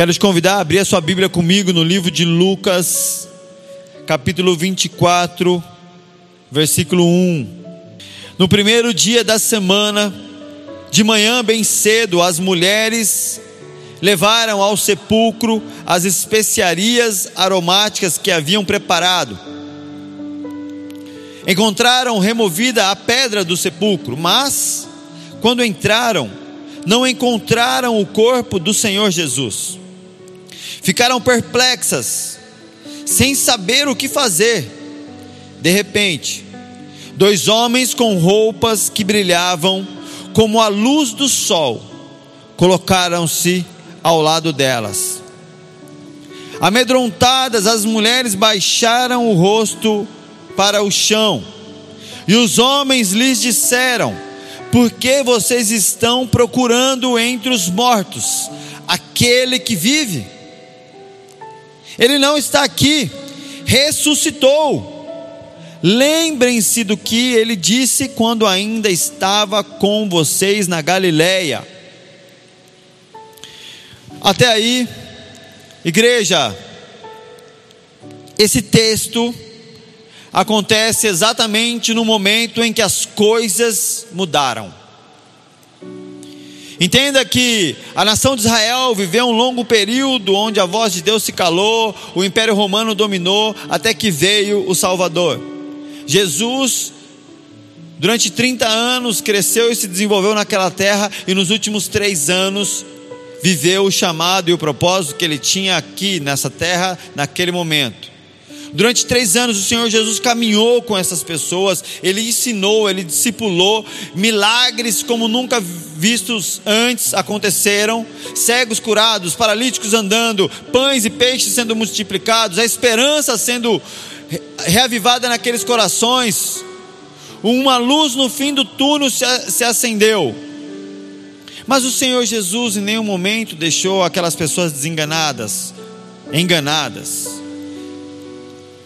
Quero te convidar a abrir a sua Bíblia comigo no livro de Lucas, capítulo 24, versículo 1. No primeiro dia da semana, de manhã bem cedo, as mulheres levaram ao sepulcro as especiarias aromáticas que haviam preparado. Encontraram removida a pedra do sepulcro, mas, quando entraram, não encontraram o corpo do Senhor Jesus. Ficaram perplexas, sem saber o que fazer. De repente, dois homens com roupas que brilhavam como a luz do sol colocaram-se ao lado delas. Amedrontadas, as mulheres baixaram o rosto para o chão, e os homens lhes disseram: Por que vocês estão procurando entre os mortos aquele que vive? Ele não está aqui, ressuscitou. Lembrem-se do que ele disse quando ainda estava com vocês na Galileia. Até aí, igreja, esse texto acontece exatamente no momento em que as coisas mudaram. Entenda que a nação de Israel viveu um longo período onde a voz de Deus se calou, o Império Romano dominou, até que veio o Salvador. Jesus, durante 30 anos, cresceu e se desenvolveu naquela terra, e nos últimos três anos, viveu o chamado e o propósito que ele tinha aqui nessa terra, naquele momento. Durante três anos o Senhor Jesus caminhou com essas pessoas, Ele ensinou, Ele discipulou, milagres como nunca vistos antes aconteceram, cegos curados, paralíticos andando, pães e peixes sendo multiplicados, a esperança sendo reavivada naqueles corações, uma luz no fim do túnel se acendeu. Mas o Senhor Jesus em nenhum momento deixou aquelas pessoas desenganadas, enganadas.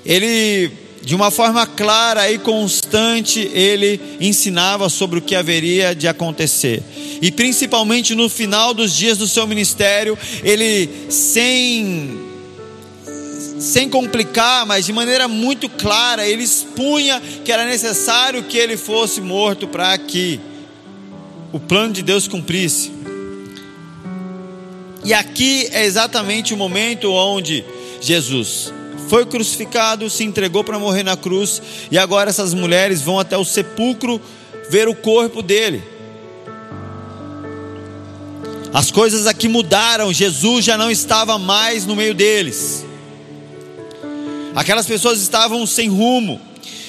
Ele, de uma forma clara e constante, ele ensinava sobre o que haveria de acontecer. E principalmente no final dos dias do seu ministério, ele sem sem complicar, mas de maneira muito clara, ele expunha que era necessário que ele fosse morto para que o plano de Deus cumprisse. E aqui é exatamente o momento onde Jesus foi crucificado, se entregou para morrer na cruz, e agora essas mulheres vão até o sepulcro ver o corpo dele. As coisas aqui mudaram, Jesus já não estava mais no meio deles. Aquelas pessoas estavam sem rumo.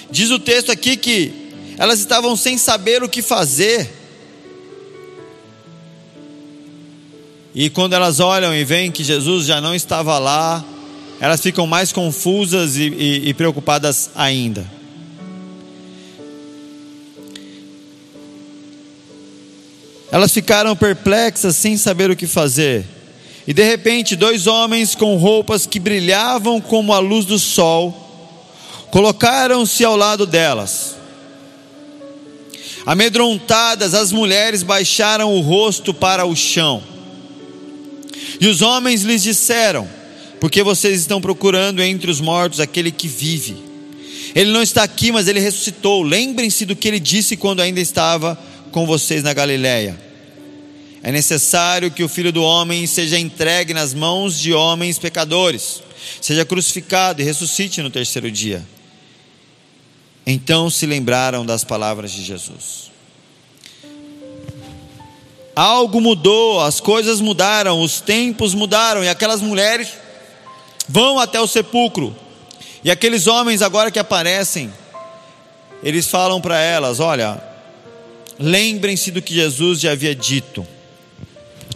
Diz o texto aqui que elas estavam sem saber o que fazer. E quando elas olham e veem que Jesus já não estava lá, elas ficam mais confusas e, e, e preocupadas ainda. Elas ficaram perplexas sem saber o que fazer. E de repente, dois homens com roupas que brilhavam como a luz do sol colocaram-se ao lado delas. Amedrontadas, as mulheres baixaram o rosto para o chão. E os homens lhes disseram: Porque vocês estão procurando entre os mortos aquele que vive? Ele não está aqui, mas ele ressuscitou. Lembrem-se do que ele disse quando ainda estava com vocês na Galileia. É necessário que o filho do homem seja entregue nas mãos de homens pecadores, seja crucificado e ressuscite no terceiro dia. Então se lembraram das palavras de Jesus. Algo mudou, as coisas mudaram, os tempos mudaram, e aquelas mulheres vão até o sepulcro. E aqueles homens agora que aparecem, eles falam para elas: Olha, lembrem-se do que Jesus já havia dito.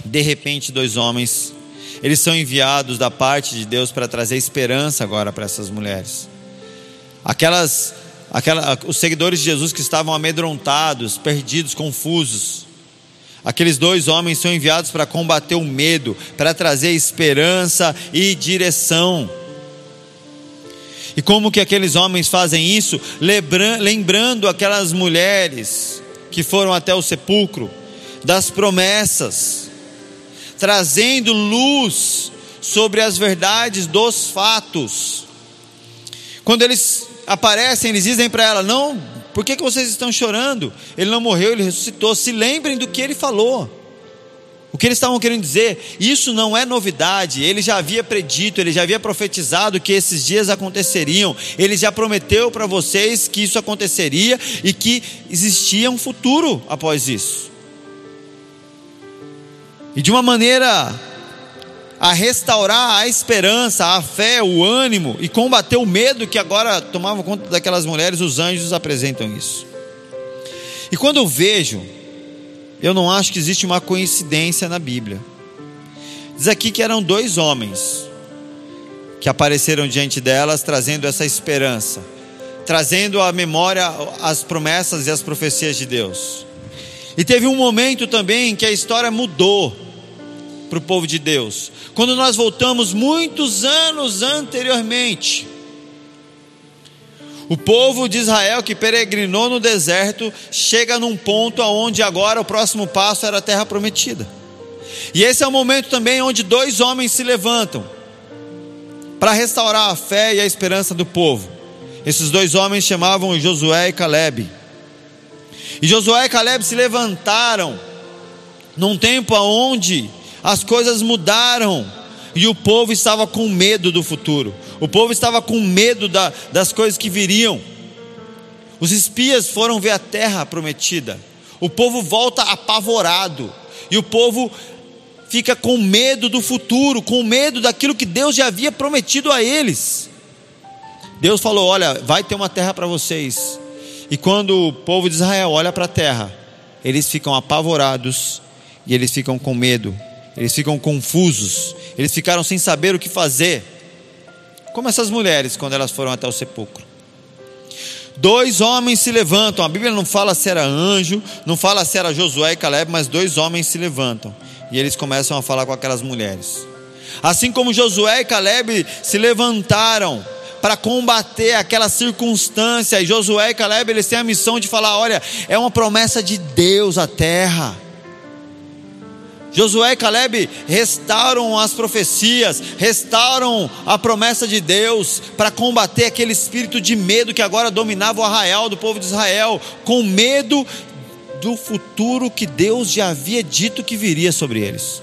De repente, dois homens, eles são enviados da parte de Deus para trazer esperança agora para essas mulheres. Aquelas, aquela, os seguidores de Jesus que estavam amedrontados, perdidos, confusos, Aqueles dois homens são enviados para combater o medo, para trazer esperança e direção. E como que aqueles homens fazem isso? Lembrando aquelas mulheres que foram até o sepulcro, das promessas, trazendo luz sobre as verdades dos fatos. Quando eles aparecem, eles dizem para ela: Não, por que, que vocês estão chorando? Ele não morreu, ele ressuscitou. Se lembrem do que ele falou. O que eles estavam querendo dizer, isso não é novidade, ele já havia predito, ele já havia profetizado que esses dias aconteceriam, ele já prometeu para vocês que isso aconteceria e que existia um futuro após isso. E de uma maneira a restaurar a esperança, a fé, o ânimo e combater o medo que agora tomava conta daquelas mulheres, os anjos apresentam isso. E quando eu vejo eu não acho que existe uma coincidência na Bíblia. Diz aqui que eram dois homens que apareceram diante delas, trazendo essa esperança, trazendo à memória as promessas e as profecias de Deus. E teve um momento também que a história mudou para o povo de Deus, quando nós voltamos muitos anos anteriormente o povo de Israel que peregrinou no deserto chega num ponto aonde agora o próximo passo era a terra prometida. E esse é o momento também onde dois homens se levantam para restaurar a fé e a esperança do povo. Esses dois homens chamavam Josué e Caleb. E Josué e Caleb se levantaram num tempo onde as coisas mudaram e o povo estava com medo do futuro. O povo estava com medo da, das coisas que viriam. Os espias foram ver a terra prometida. O povo volta apavorado. E o povo fica com medo do futuro, com medo daquilo que Deus já havia prometido a eles. Deus falou: Olha, vai ter uma terra para vocês. E quando o povo de Israel olha para a terra, eles ficam apavorados e eles ficam com medo, eles ficam confusos, eles ficaram sem saber o que fazer. Como essas mulheres quando elas foram até o sepulcro. Dois homens se levantam. A Bíblia não fala se era anjo, não fala se era Josué e Caleb, mas dois homens se levantam. E eles começam a falar com aquelas mulheres. Assim como Josué e Caleb se levantaram para combater aquela circunstância, e Josué e Caleb eles têm a missão de falar: olha, é uma promessa de Deus a terra. Josué e Caleb restauram as profecias, restauram a promessa de Deus para combater aquele espírito de medo que agora dominava o arraial do povo de Israel, com medo do futuro que Deus já havia dito que viria sobre eles.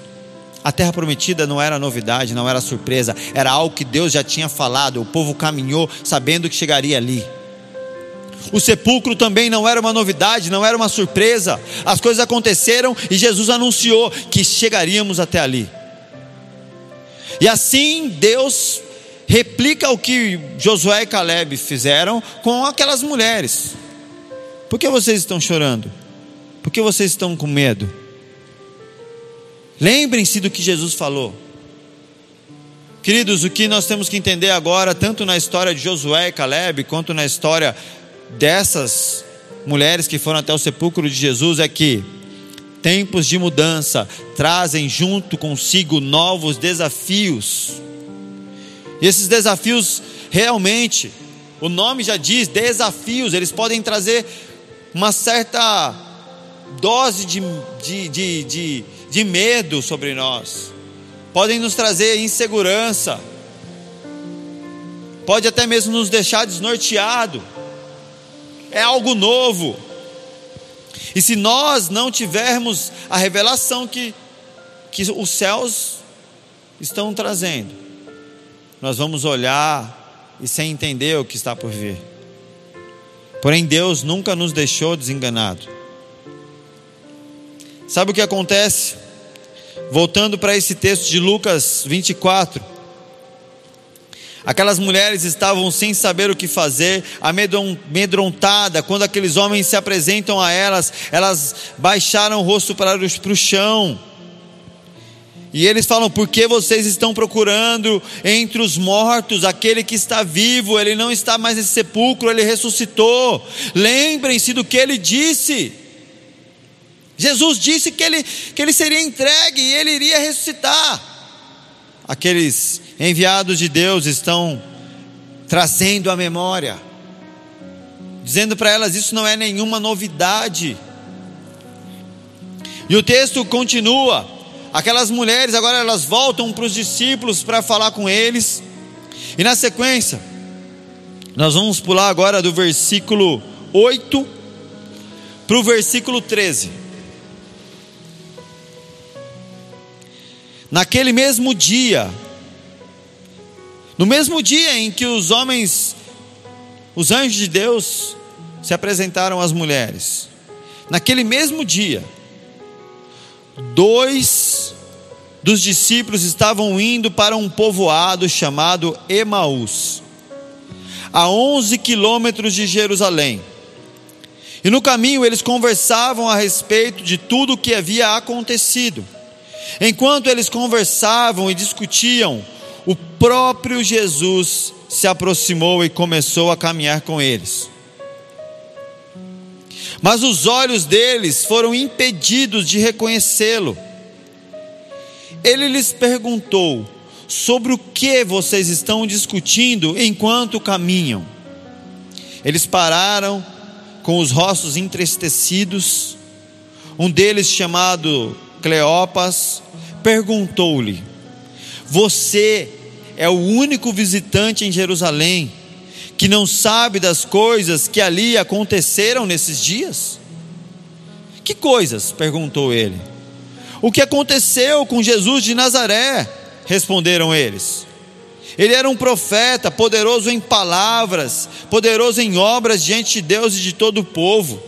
A terra prometida não era novidade, não era surpresa, era algo que Deus já tinha falado, o povo caminhou sabendo que chegaria ali. O sepulcro também não era uma novidade, não era uma surpresa. As coisas aconteceram e Jesus anunciou que chegaríamos até ali. E assim Deus replica o que Josué e Caleb fizeram com aquelas mulheres. Por que vocês estão chorando? Por que vocês estão com medo? Lembrem-se do que Jesus falou. Queridos, o que nós temos que entender agora, tanto na história de Josué e Caleb, quanto na história dessas mulheres que foram até o sepulcro de Jesus é que tempos de mudança trazem junto consigo novos desafios. E esses desafios realmente, o nome já diz, desafios, eles podem trazer uma certa dose de, de, de, de, de medo sobre nós, podem nos trazer insegurança, pode até mesmo nos deixar desnorteado é algo novo. E se nós não tivermos a revelação que, que os céus estão trazendo, nós vamos olhar e sem entender o que está por vir. Porém, Deus nunca nos deixou desenganado. Sabe o que acontece? Voltando para esse texto de Lucas 24. Aquelas mulheres estavam sem saber o que fazer, amedrontada. Quando aqueles homens se apresentam a elas, elas baixaram o rosto para o chão. E eles falam: Por que vocês estão procurando entre os mortos aquele que está vivo? Ele não está mais nesse sepulcro, ele ressuscitou. Lembrem-se do que ele disse. Jesus disse que ele, que ele seria entregue e ele iria ressuscitar. Aqueles enviados de Deus estão trazendo a memória, dizendo para elas: isso não é nenhuma novidade. E o texto continua: aquelas mulheres agora elas voltam para os discípulos para falar com eles. E na sequência, nós vamos pular agora do versículo 8 para o versículo 13. Naquele mesmo dia, no mesmo dia em que os homens, os anjos de Deus, se apresentaram às mulheres, naquele mesmo dia, dois dos discípulos estavam indo para um povoado chamado Emaús, a 11 quilômetros de Jerusalém. E no caminho eles conversavam a respeito de tudo o que havia acontecido. Enquanto eles conversavam e discutiam, o próprio Jesus se aproximou e começou a caminhar com eles. Mas os olhos deles foram impedidos de reconhecê-lo. Ele lhes perguntou: Sobre o que vocês estão discutindo enquanto caminham? Eles pararam com os rostos entristecidos. Um deles, chamado Cleopas, perguntou-lhe: Você é o único visitante em Jerusalém que não sabe das coisas que ali aconteceram nesses dias? Que coisas? perguntou ele. O que aconteceu com Jesus de Nazaré? responderam eles. Ele era um profeta, poderoso em palavras, poderoso em obras diante de Deus e de todo o povo.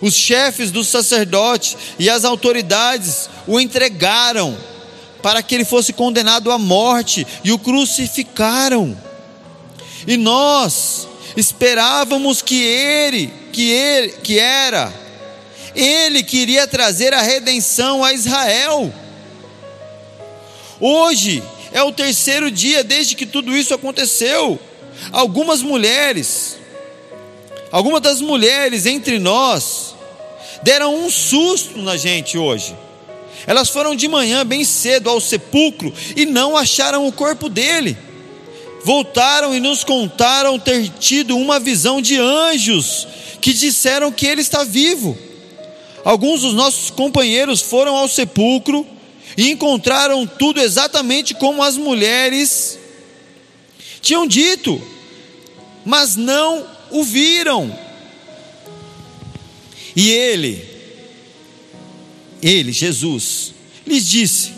Os chefes dos sacerdotes e as autoridades o entregaram para que ele fosse condenado à morte e o crucificaram. E nós esperávamos que ele, que ele, que era, ele queria trazer a redenção a Israel. Hoje é o terceiro dia desde que tudo isso aconteceu. Algumas mulheres, algumas das mulheres entre nós, deram um susto na gente hoje. Elas foram de manhã bem cedo ao sepulcro e não acharam o corpo dele. Voltaram e nos contaram ter tido uma visão de anjos que disseram que ele está vivo. Alguns dos nossos companheiros foram ao sepulcro e encontraram tudo exatamente como as mulheres tinham dito, mas não o viram. E ele, ele, Jesus, lhes disse: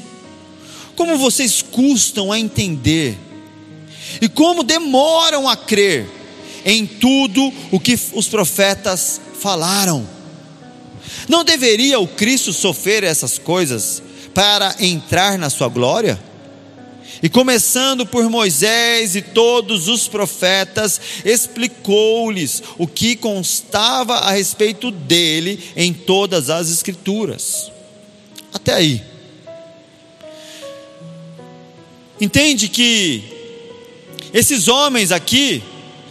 Como vocês custam a entender, e como demoram a crer em tudo o que os profetas falaram. Não deveria o Cristo sofrer essas coisas para entrar na sua glória? E começando por Moisés e todos os profetas, explicou-lhes o que constava a respeito dele em todas as Escrituras. Até aí. Entende que esses homens aqui,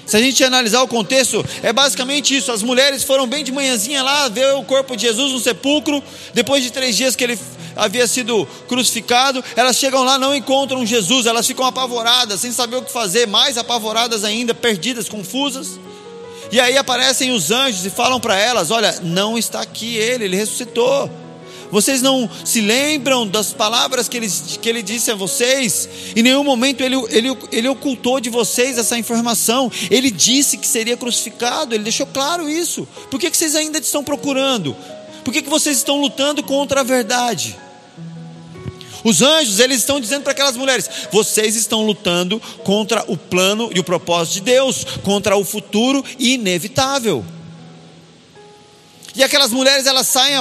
se a gente analisar o contexto, é basicamente isso: as mulheres foram bem de manhãzinha lá ver o corpo de Jesus no sepulcro, depois de três dias que ele havia sido crucificado, elas chegam lá, não encontram Jesus, elas ficam apavoradas, sem saber o que fazer, mais apavoradas ainda, perdidas, confusas. E aí aparecem os anjos e falam para elas: Olha, não está aqui ele, ele ressuscitou. Vocês não se lembram das palavras que ele, que ele disse a vocês? Em nenhum momento ele, ele, ele ocultou de vocês essa informação. Ele disse que seria crucificado, ele deixou claro isso. Por que, que vocês ainda estão procurando? Por que, que vocês estão lutando contra a verdade? Os anjos, eles estão dizendo para aquelas mulheres: vocês estão lutando contra o plano e o propósito de Deus, contra o futuro inevitável. E aquelas mulheres, elas saem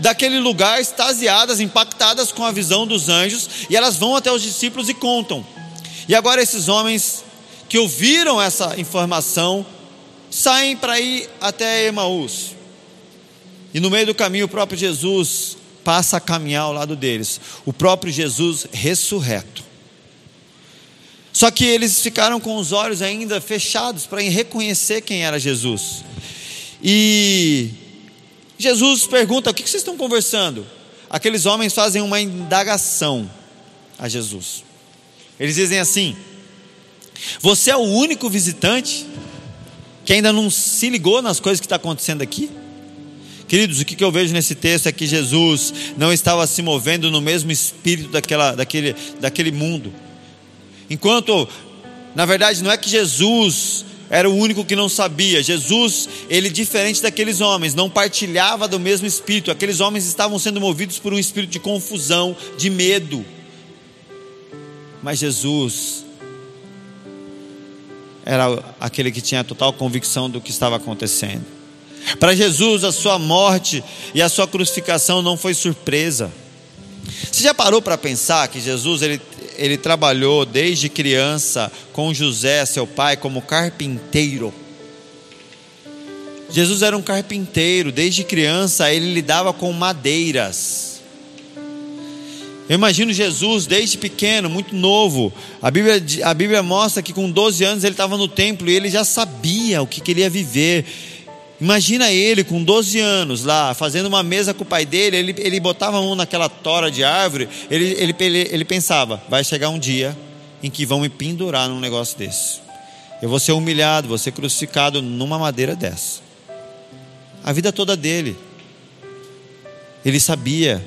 daquele lugar extasiadas, impactadas com a visão dos anjos, e elas vão até os discípulos e contam. E agora esses homens que ouviram essa informação saem para ir até Emaús. E no meio do caminho o próprio Jesus passa a caminhar ao lado deles. O próprio Jesus ressurreto. Só que eles ficaram com os olhos ainda fechados para reconhecer quem era Jesus. E Jesus pergunta: o que vocês estão conversando? Aqueles homens fazem uma indagação a Jesus. Eles dizem assim: Você é o único visitante que ainda não se ligou nas coisas que está acontecendo aqui? Queridos, o que eu vejo nesse texto é que Jesus não estava se movendo no mesmo espírito daquela, daquele, daquele mundo. Enquanto, na verdade, não é que Jesus era o único que não sabia. Jesus, ele diferente daqueles homens, não partilhava do mesmo espírito. Aqueles homens estavam sendo movidos por um espírito de confusão, de medo. Mas Jesus era aquele que tinha total convicção do que estava acontecendo. Para Jesus, a sua morte e a sua crucificação não foi surpresa. Você já parou para pensar que Jesus ele, ele trabalhou desde criança com José, seu pai, como carpinteiro? Jesus era um carpinteiro, desde criança ele lidava com madeiras. Eu imagino Jesus desde pequeno, muito novo. A Bíblia, a Bíblia mostra que com 12 anos ele estava no templo e ele já sabia o que queria viver. Imagina ele com 12 anos lá, fazendo uma mesa com o pai dele, ele, ele botava a mão naquela tora de árvore, ele, ele, ele, ele pensava: vai chegar um dia em que vão me pendurar num negócio desse. Eu vou ser humilhado, vou ser crucificado numa madeira dessa. A vida toda dele. Ele sabia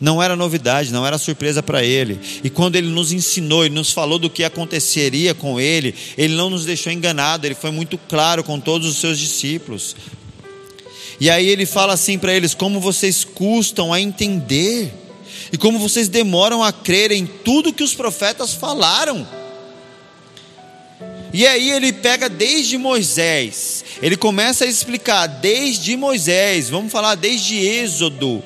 não era novidade, não era surpresa para ele. E quando ele nos ensinou, ele nos falou do que aconteceria com ele, ele não nos deixou enganado, ele foi muito claro com todos os seus discípulos. E aí ele fala assim para eles: como vocês custam a entender, e como vocês demoram a crer em tudo que os profetas falaram. E aí ele pega desde Moisés, ele começa a explicar desde Moisés, vamos falar desde Êxodo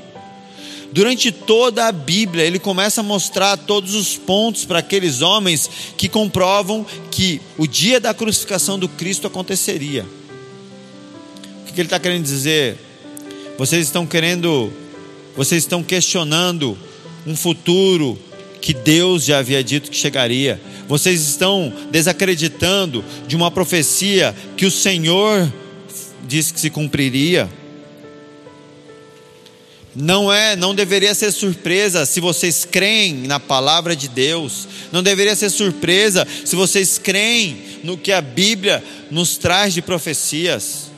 Durante toda a Bíblia, ele começa a mostrar todos os pontos para aqueles homens que comprovam que o dia da crucificação do Cristo aconteceria. O que ele está querendo dizer? Vocês estão querendo, vocês estão questionando um futuro que Deus já havia dito que chegaria. Vocês estão desacreditando de uma profecia que o Senhor disse que se cumpriria. Não é, não deveria ser surpresa se vocês creem na palavra de Deus. Não deveria ser surpresa se vocês creem no que a Bíblia nos traz de profecias.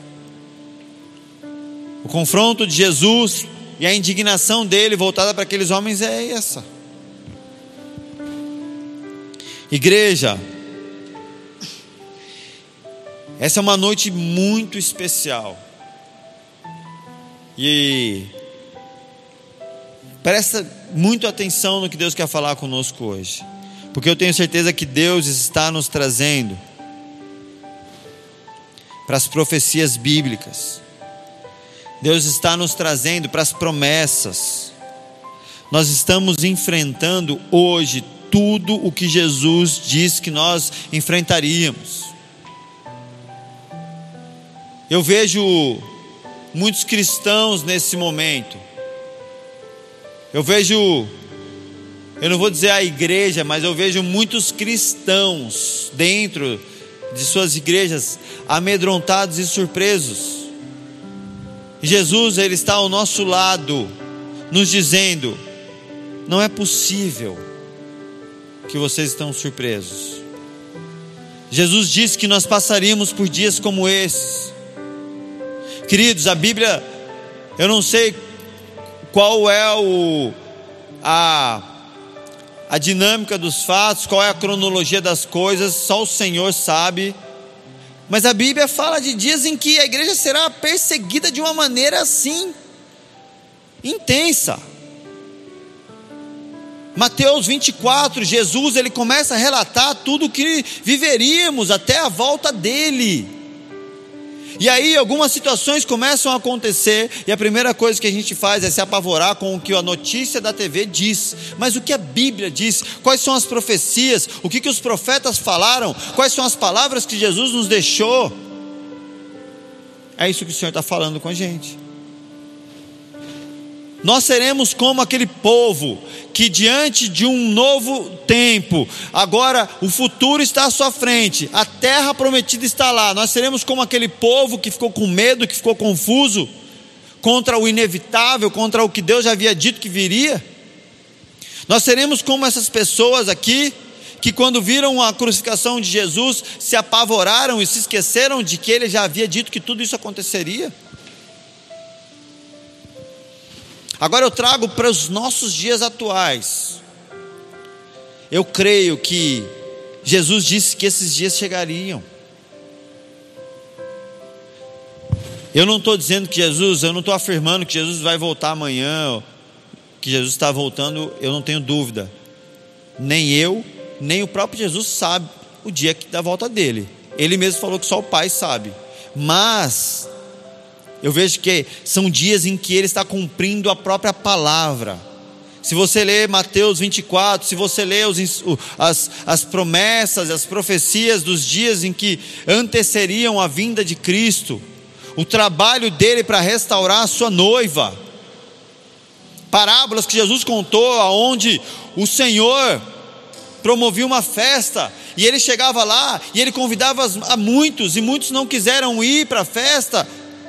O confronto de Jesus e a indignação dele voltada para aqueles homens é essa. Igreja, essa é uma noite muito especial. E Presta muito atenção no que Deus quer falar conosco hoje, porque eu tenho certeza que Deus está nos trazendo para as profecias bíblicas. Deus está nos trazendo para as promessas. Nós estamos enfrentando hoje tudo o que Jesus disse que nós enfrentaríamos. Eu vejo muitos cristãos nesse momento eu vejo, eu não vou dizer a igreja, mas eu vejo muitos cristãos dentro de suas igrejas amedrontados e surpresos. Jesus, ele está ao nosso lado, nos dizendo: não é possível que vocês estão surpresos. Jesus disse que nós passaríamos por dias como esses. Queridos, a Bíblia, eu não sei qual é o, a, a dinâmica dos fatos, qual é a cronologia das coisas, só o Senhor sabe. Mas a Bíblia fala de dias em que a igreja será perseguida de uma maneira assim, intensa. Mateus 24, Jesus ele começa a relatar tudo o que viveríamos até a volta dele. E aí algumas situações começam a acontecer e a primeira coisa que a gente faz é se apavorar com o que a notícia da TV diz. Mas o que a Bíblia diz? Quais são as profecias? O que, que os profetas falaram? Quais são as palavras que Jesus nos deixou? É isso que o Senhor está falando com a gente. Nós seremos como aquele povo que, diante de um novo tempo, agora o futuro está à sua frente, a terra prometida está lá. Nós seremos como aquele povo que ficou com medo, que ficou confuso contra o inevitável, contra o que Deus já havia dito que viria. Nós seremos como essas pessoas aqui que, quando viram a crucificação de Jesus, se apavoraram e se esqueceram de que ele já havia dito que tudo isso aconteceria. Agora eu trago para os nossos dias atuais. Eu creio que Jesus disse que esses dias chegariam. Eu não estou dizendo que Jesus, eu não estou afirmando que Jesus vai voltar amanhã, que Jesus está voltando, eu não tenho dúvida. Nem eu, nem o próprio Jesus sabe o dia da volta dele. Ele mesmo falou que só o Pai sabe. Mas eu vejo que são dias em que ele está cumprindo a própria palavra. Se você ler Mateus 24, se você ler os, as, as promessas, as profecias dos dias em que anteceriam a vinda de Cristo, o trabalho dele para restaurar a sua noiva, parábolas que Jesus contou, aonde o Senhor promovia uma festa e ele chegava lá e ele convidava a muitos e muitos não quiseram ir para a festa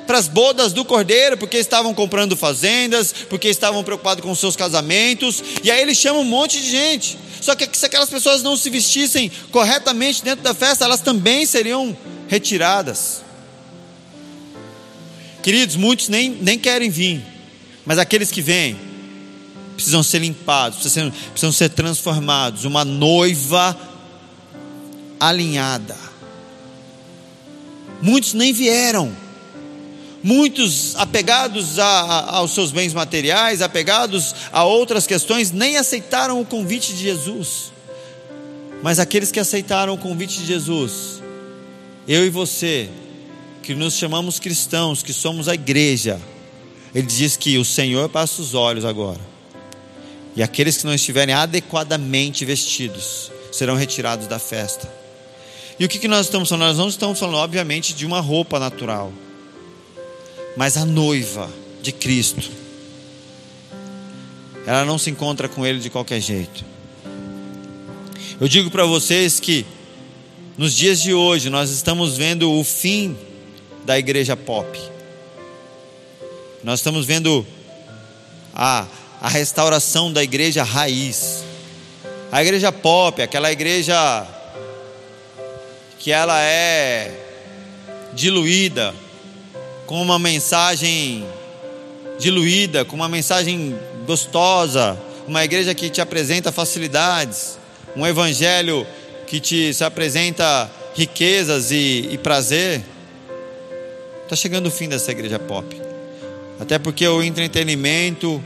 para as bodas do cordeiro, porque estavam comprando fazendas, porque estavam preocupados com seus casamentos, e aí ele chama um monte de gente. Só que se aquelas pessoas não se vestissem corretamente dentro da festa, elas também seriam retiradas. Queridos, muitos nem, nem querem vir, mas aqueles que vêm precisam ser limpados, precisam, precisam ser transformados. Uma noiva alinhada. Muitos nem vieram Muitos apegados a, a, aos seus bens materiais, apegados a outras questões, nem aceitaram o convite de Jesus. Mas aqueles que aceitaram o convite de Jesus, eu e você, que nos chamamos cristãos, que somos a igreja, ele diz que o Senhor passa os olhos agora. E aqueles que não estiverem adequadamente vestidos serão retirados da festa. E o que, que nós estamos falando? Nós não estamos falando, obviamente, de uma roupa natural mas a noiva de Cristo, ela não se encontra com ele de qualquer jeito. Eu digo para vocês que nos dias de hoje nós estamos vendo o fim da igreja pop. Nós estamos vendo a, a restauração da igreja raiz. A igreja pop, aquela igreja que ela é diluída, com uma mensagem diluída, com uma mensagem gostosa, uma igreja que te apresenta facilidades, um evangelho que te se apresenta riquezas e, e prazer. Está chegando o fim dessa igreja pop. Até porque o entretenimento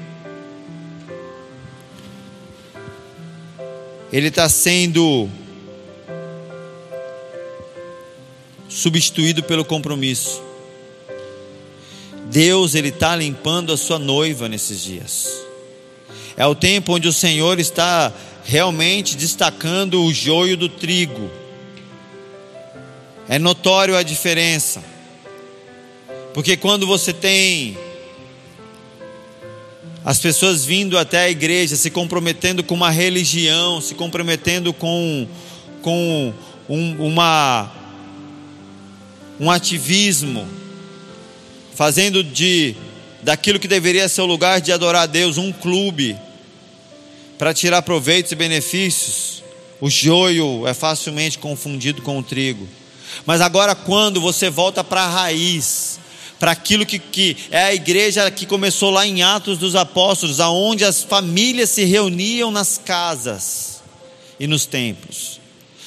ele está sendo substituído pelo compromisso. Deus ele está limpando a sua noiva nesses dias. É o tempo onde o Senhor está realmente destacando o joio do trigo. É notório a diferença. Porque quando você tem as pessoas vindo até a igreja, se comprometendo com uma religião, se comprometendo com, com um, uma, um ativismo, fazendo de daquilo que deveria ser o lugar de adorar a Deus um clube para tirar proveitos e benefícios. O joio é facilmente confundido com o trigo. Mas agora, quando você volta para a raiz, para aquilo que, que é a igreja que começou lá em Atos dos Apóstolos, aonde as famílias se reuniam nas casas e nos templos.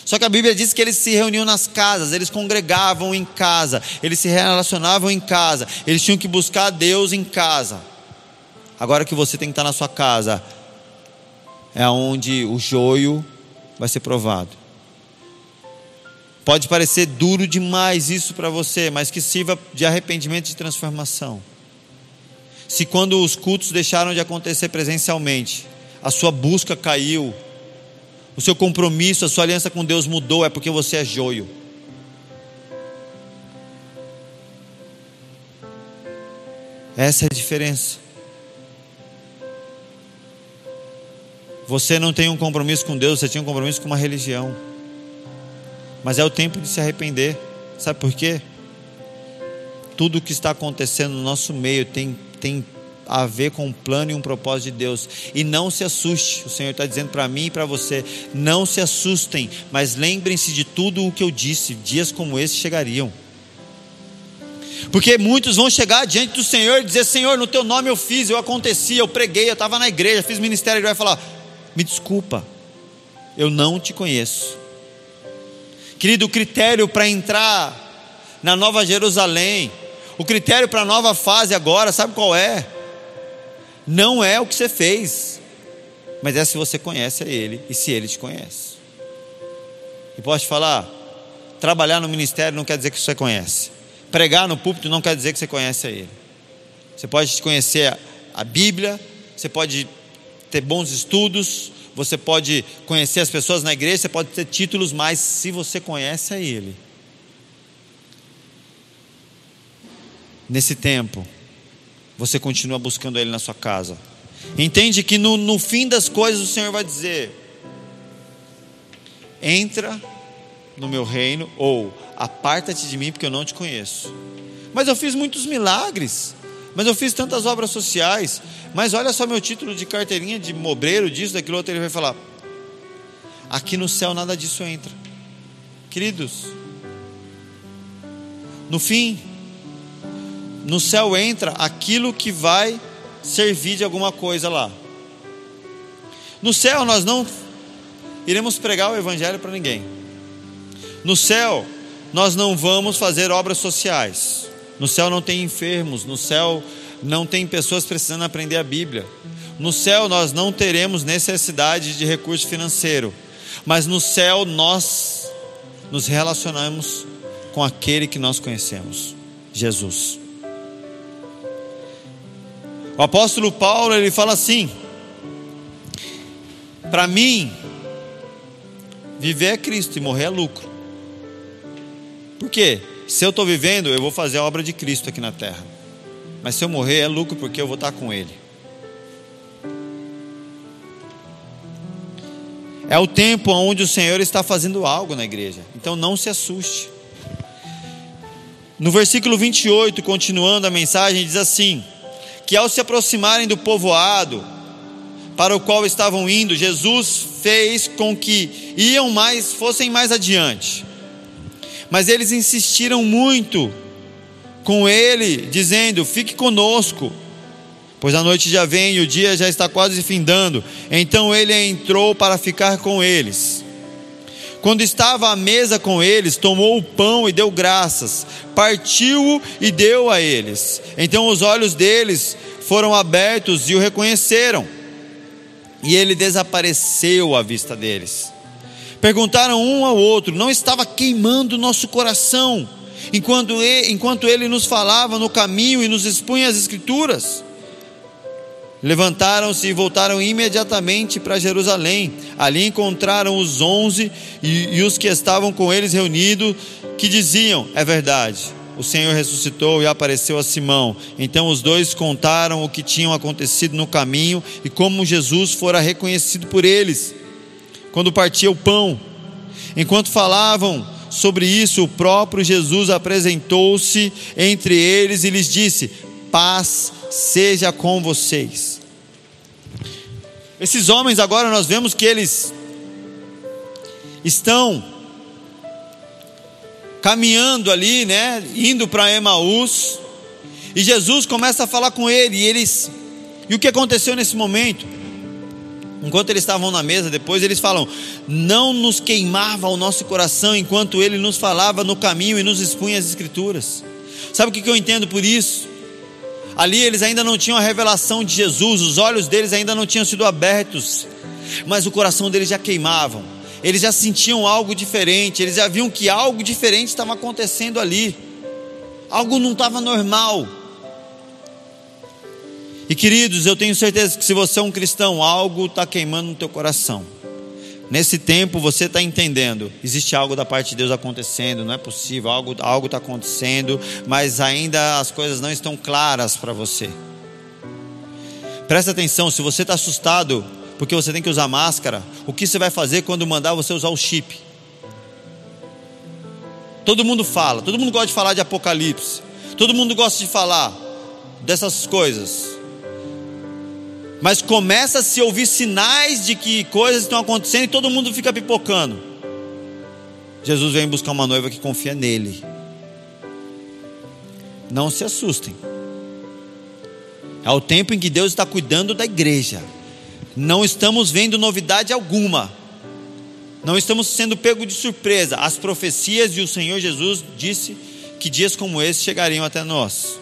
Só que a Bíblia diz que eles se reuniam nas casas, eles congregavam em casa, eles se relacionavam em casa, eles tinham que buscar Deus em casa. Agora que você tem que estar na sua casa, é onde o joio vai ser provado. Pode parecer duro demais isso para você, mas que sirva de arrependimento e de transformação. Se quando os cultos deixaram de acontecer presencialmente, a sua busca caiu, o seu compromisso, a sua aliança com Deus mudou, é porque você é joio. Essa é a diferença. Você não tem um compromisso com Deus, você tinha um compromisso com uma religião. Mas é o tempo de se arrepender. Sabe por quê? Tudo o que está acontecendo no nosso meio tem, tem a ver com um plano e um propósito de Deus. E não se assuste, o Senhor está dizendo para mim e para você: não se assustem, mas lembrem-se de tudo o que eu disse, dias como esse chegariam. Porque muitos vão chegar diante do Senhor e dizer: Senhor, no teu nome eu fiz, eu aconteci, eu preguei, eu estava na igreja, fiz ministério. Ele vai falar: Me desculpa, eu não te conheço. Querido, o critério para entrar na Nova Jerusalém, o critério para a nova fase agora, sabe qual é? Não é o que você fez, mas é se você conhece a Ele e se Ele te conhece. E posso te falar, trabalhar no ministério não quer dizer que você conhece. Pregar no púlpito não quer dizer que você conhece a Ele. Você pode conhecer a Bíblia, você pode ter bons estudos, você pode conhecer as pessoas na igreja, você pode ter títulos, mas se você conhece a Ele, nesse tempo, você continua buscando Ele na sua casa. Entende que no, no fim das coisas o Senhor vai dizer: entra no meu reino, ou aparta-te de mim, porque eu não te conheço. Mas eu fiz muitos milagres, mas eu fiz tantas obras sociais, mas olha só meu título de carteirinha de mobreiro, disso, daquilo outro. Ele vai falar: aqui no céu nada disso entra, queridos. No fim, no céu entra aquilo que vai servir de alguma coisa lá. No céu nós não iremos pregar o evangelho para ninguém. No céu nós não vamos fazer obras sociais. No céu não tem enfermos, no céu não tem pessoas precisando aprender a Bíblia. No céu nós não teremos necessidade de recurso financeiro, mas no céu nós nos relacionamos com aquele que nós conhecemos, Jesus. O apóstolo Paulo ele fala assim: para mim, viver é Cristo e morrer é lucro. Por quê? Se eu estou vivendo, eu vou fazer a obra de Cristo aqui na terra. Mas se eu morrer, é lucro porque eu vou estar com Ele. É o tempo onde o Senhor está fazendo algo na igreja. Então não se assuste. No versículo 28, continuando a mensagem, diz assim: que ao se aproximarem do povoado para o qual estavam indo, Jesus fez com que iam mais, fossem mais adiante. Mas eles insistiram muito com ele, dizendo: Fique conosco, pois a noite já vem e o dia já está quase findando. Então ele entrou para ficar com eles. Quando estava à mesa com eles, tomou o pão e deu graças, partiu-o e deu a eles. Então os olhos deles foram abertos e o reconheceram, e ele desapareceu à vista deles. Perguntaram um ao outro: não estava queimando nosso coração enquanto ele, enquanto ele nos falava no caminho e nos expunha as Escrituras? Levantaram-se e voltaram imediatamente para Jerusalém. Ali encontraram os onze e, e os que estavam com eles reunidos, que diziam: É verdade, o Senhor ressuscitou e apareceu a Simão. Então os dois contaram o que tinham acontecido no caminho e como Jesus fora reconhecido por eles, quando partia o pão. Enquanto falavam sobre isso, o próprio Jesus apresentou-se entre eles e lhes disse: Paz seja com vocês. Esses homens agora nós vemos que eles estão caminhando ali, né, indo para Emaús, e Jesus começa a falar com ele, e eles E o que aconteceu nesse momento? Enquanto eles estavam na mesa, depois eles falam: Não nos queimava o nosso coração enquanto ele nos falava no caminho e nos expunha as Escrituras. Sabe o que eu entendo por isso? Ali eles ainda não tinham a revelação de Jesus, os olhos deles ainda não tinham sido abertos, mas o coração deles já queimavam. Eles já sentiam algo diferente, eles já viam que algo diferente estava acontecendo ali. Algo não estava normal. E queridos, eu tenho certeza que se você é um cristão, algo está queimando no teu coração. Nesse tempo você está entendendo, existe algo da parte de Deus acontecendo, não é possível, algo está algo tá acontecendo, mas ainda as coisas não estão claras para você. Presta atenção, se você está assustado porque você tem que usar máscara, o que você vai fazer quando mandar você usar o chip? Todo mundo fala, todo mundo gosta de falar de Apocalipse, todo mundo gosta de falar dessas coisas. Mas começa a se ouvir sinais de que coisas estão acontecendo e todo mundo fica pipocando. Jesus vem buscar uma noiva que confia nele. Não se assustem. É o tempo em que Deus está cuidando da igreja. Não estamos vendo novidade alguma. Não estamos sendo pego de surpresa. As profecias e o Senhor Jesus disse que dias como esse chegariam até nós.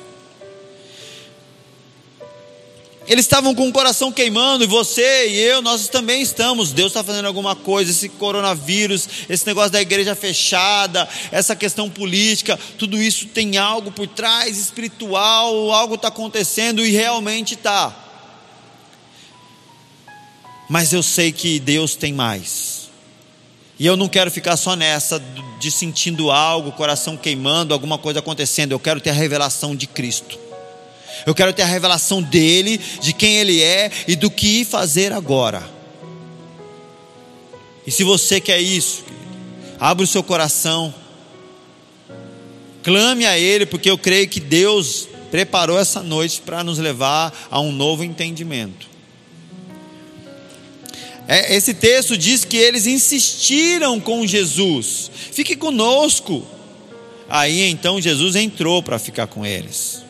Eles estavam com o coração queimando, e você e eu, nós também estamos. Deus está fazendo alguma coisa. Esse coronavírus, esse negócio da igreja fechada, essa questão política, tudo isso tem algo por trás, espiritual, algo está acontecendo e realmente está. Mas eu sei que Deus tem mais. E eu não quero ficar só nessa de sentindo algo, coração queimando, alguma coisa acontecendo. Eu quero ter a revelação de Cristo. Eu quero ter a revelação dele, de quem ele é e do que fazer agora. E se você quer isso, abra o seu coração, clame a ele, porque eu creio que Deus preparou essa noite para nos levar a um novo entendimento. É, esse texto diz que eles insistiram com Jesus, fique conosco. Aí então Jesus entrou para ficar com eles.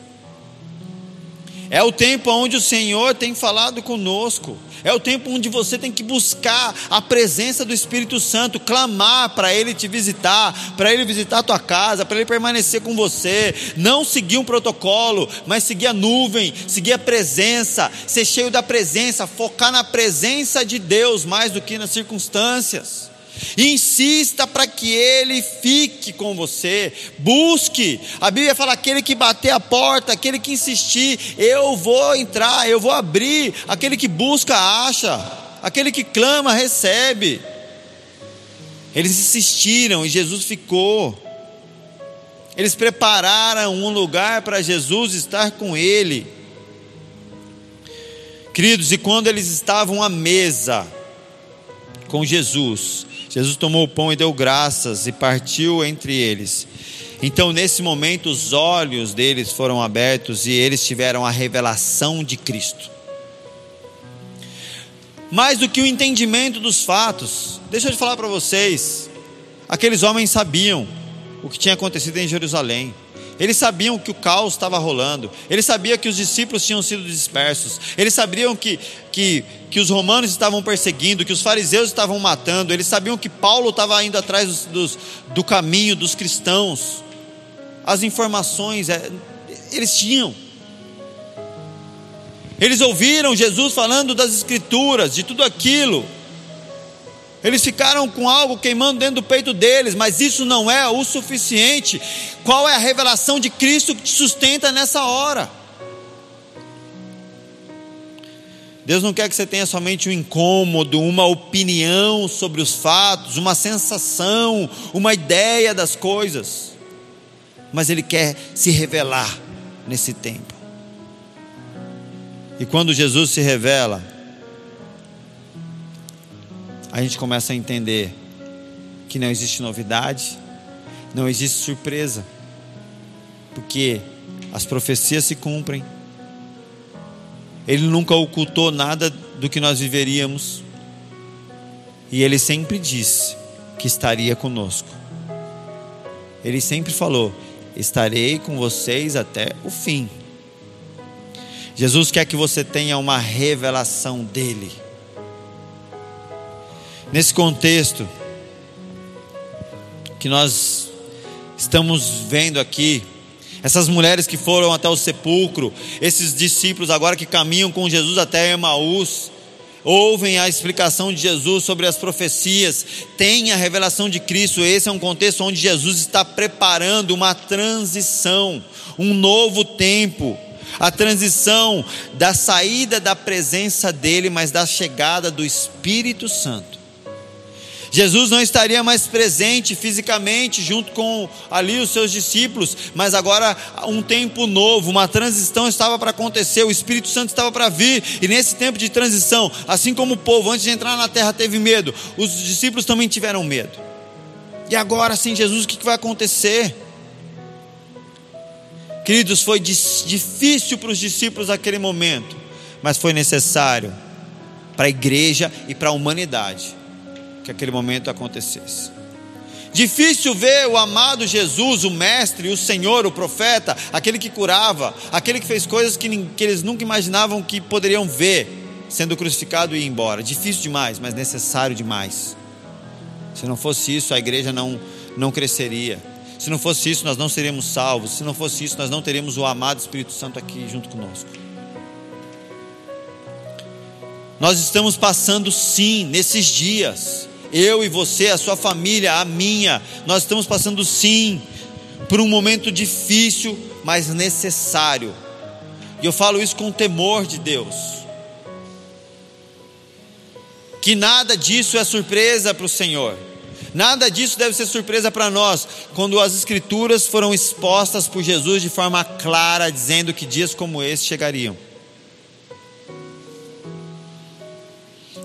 É o tempo onde o Senhor tem falado conosco. É o tempo onde você tem que buscar a presença do Espírito Santo, clamar para Ele te visitar, para Ele visitar a tua casa, para Ele permanecer com você. Não seguir um protocolo, mas seguir a nuvem, seguir a presença, ser cheio da presença, focar na presença de Deus mais do que nas circunstâncias. Insista para que ele fique com você. Busque. A Bíblia fala: aquele que bater a porta, aquele que insistir, eu vou entrar, eu vou abrir. Aquele que busca, acha. Aquele que clama, recebe. Eles insistiram e Jesus ficou. Eles prepararam um lugar para Jesus estar com ele. Queridos, e quando eles estavam à mesa com Jesus, Jesus tomou o pão e deu graças e partiu entre eles. Então, nesse momento, os olhos deles foram abertos e eles tiveram a revelação de Cristo. Mais do que o entendimento dos fatos, deixa eu falar para vocês: aqueles homens sabiam o que tinha acontecido em Jerusalém. Eles sabiam que o caos estava rolando. Eles sabiam que os discípulos tinham sido dispersos. Eles sabiam que, que, que os romanos estavam perseguindo, que os fariseus estavam matando. Eles sabiam que Paulo estava indo atrás dos, dos, do caminho dos cristãos. As informações, é, eles tinham. Eles ouviram Jesus falando das Escrituras, de tudo aquilo. Eles ficaram com algo queimando dentro do peito deles, mas isso não é o suficiente. Qual é a revelação de Cristo que te sustenta nessa hora? Deus não quer que você tenha somente um incômodo, uma opinião sobre os fatos, uma sensação, uma ideia das coisas, mas Ele quer se revelar nesse tempo. E quando Jesus se revela, a gente começa a entender que não existe novidade, não existe surpresa, porque as profecias se cumprem. Ele nunca ocultou nada do que nós viveríamos, e ele sempre disse que estaria conosco. Ele sempre falou: Estarei com vocês até o fim. Jesus quer que você tenha uma revelação dele. Nesse contexto que nós estamos vendo aqui, essas mulheres que foram até o sepulcro, esses discípulos agora que caminham com Jesus até Emaús, ouvem a explicação de Jesus sobre as profecias, têm a revelação de Cristo. Esse é um contexto onde Jesus está preparando uma transição, um novo tempo. A transição da saída da presença dele, mas da chegada do Espírito Santo. Jesus não estaria mais presente fisicamente junto com ali os seus discípulos, mas agora um tempo novo, uma transição estava para acontecer, o Espírito Santo estava para vir, e nesse tempo de transição, assim como o povo antes de entrar na terra teve medo, os discípulos também tiveram medo. E agora, sem Jesus, o que vai acontecer? Queridos, foi difícil para os discípulos naquele momento, mas foi necessário para a igreja e para a humanidade que aquele momento acontecesse. Difícil ver o amado Jesus, o Mestre, o Senhor, o profeta, aquele que curava, aquele que fez coisas que, que eles nunca imaginavam que poderiam ver, sendo crucificado e ir embora. Difícil demais, mas necessário demais. Se não fosse isso, a igreja não, não cresceria. Se não fosse isso, nós não seríamos salvos. Se não fosse isso, nós não teríamos o amado Espírito Santo aqui junto conosco. Nós estamos passando, sim, nesses dias eu e você, a sua família, a minha, nós estamos passando sim por um momento difícil, mas necessário. E eu falo isso com temor de Deus. Que nada disso é surpresa para o Senhor. Nada disso deve ser surpresa para nós, quando as Escrituras foram expostas por Jesus de forma clara, dizendo que dias como esse chegariam.